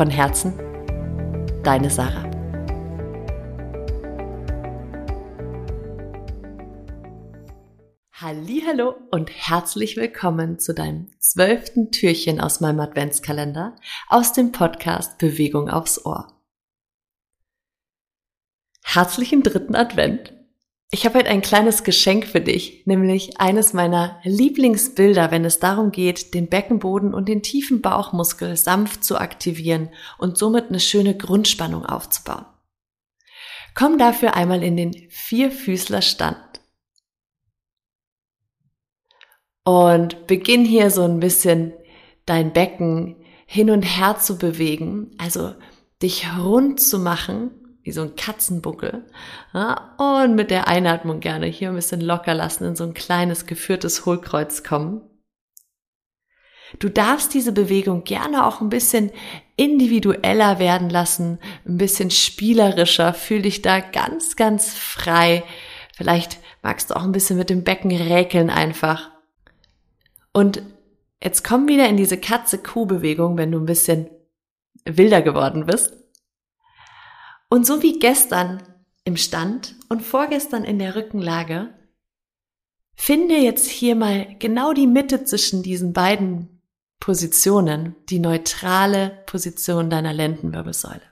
Von Herzen, deine Sarah. Hallo und herzlich willkommen zu deinem zwölften Türchen aus meinem Adventskalender aus dem Podcast Bewegung aufs Ohr. Herzlichen dritten Advent. Ich habe heute ein kleines Geschenk für dich, nämlich eines meiner Lieblingsbilder, wenn es darum geht, den Beckenboden und den tiefen Bauchmuskel sanft zu aktivieren und somit eine schöne Grundspannung aufzubauen. Komm dafür einmal in den Vierfüßlerstand und beginn hier so ein bisschen dein Becken hin und her zu bewegen, also dich rund zu machen wie so ein Katzenbuckel. Ja, und mit der Einatmung gerne hier ein bisschen locker lassen, in so ein kleines geführtes Hohlkreuz kommen. Du darfst diese Bewegung gerne auch ein bisschen individueller werden lassen, ein bisschen spielerischer, fühl dich da ganz, ganz frei. Vielleicht magst du auch ein bisschen mit dem Becken räkeln einfach. Und jetzt komm wieder in diese Katze-Kuh-Bewegung, wenn du ein bisschen wilder geworden bist. Und so wie gestern im Stand und vorgestern in der Rückenlage, finde jetzt hier mal genau die Mitte zwischen diesen beiden Positionen, die neutrale Position deiner Lendenwirbelsäule.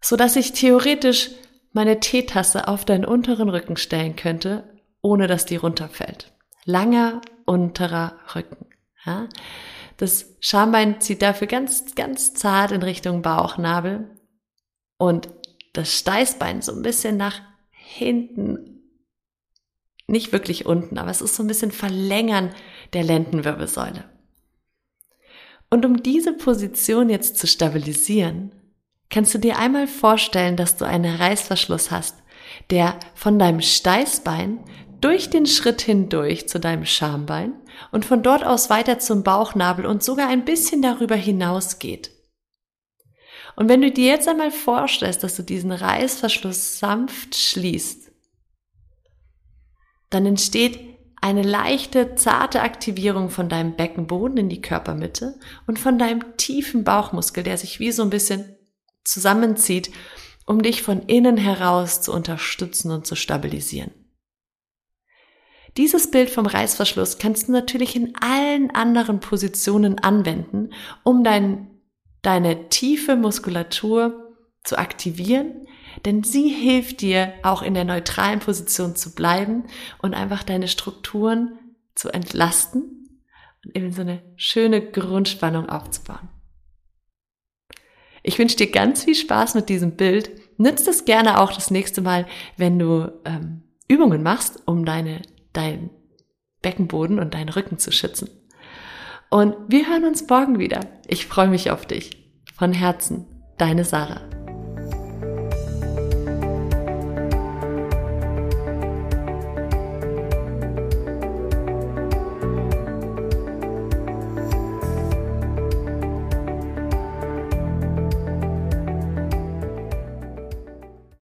So dass ich theoretisch meine Teetasse auf deinen unteren Rücken stellen könnte, ohne dass die runterfällt. Langer unterer Rücken. Ja? Das Schambein zieht dafür ganz, ganz zart in Richtung Bauchnabel und das Steißbein so ein bisschen nach hinten. Nicht wirklich unten, aber es ist so ein bisschen Verlängern der Lendenwirbelsäule. Und um diese Position jetzt zu stabilisieren, kannst du dir einmal vorstellen, dass du einen Reißverschluss hast, der von deinem Steißbein durch den Schritt hindurch zu deinem Schambein und von dort aus weiter zum Bauchnabel und sogar ein bisschen darüber hinaus geht. Und wenn du dir jetzt einmal vorstellst, dass du diesen Reißverschluss sanft schließt, dann entsteht eine leichte, zarte Aktivierung von deinem Beckenboden in die Körpermitte und von deinem tiefen Bauchmuskel, der sich wie so ein bisschen zusammenzieht, um dich von innen heraus zu unterstützen und zu stabilisieren. Dieses Bild vom Reißverschluss kannst du natürlich in allen anderen Positionen anwenden, um dein, deine tiefe Muskulatur zu aktivieren, denn sie hilft dir auch in der neutralen Position zu bleiben und einfach deine Strukturen zu entlasten und eben so eine schöne Grundspannung aufzubauen. Ich wünsche dir ganz viel Spaß mit diesem Bild. Nützt es gerne auch das nächste Mal, wenn du ähm, Übungen machst, um deine deinen Beckenboden und deinen Rücken zu schützen. Und wir hören uns morgen wieder. Ich freue mich auf dich. Von Herzen, deine Sarah.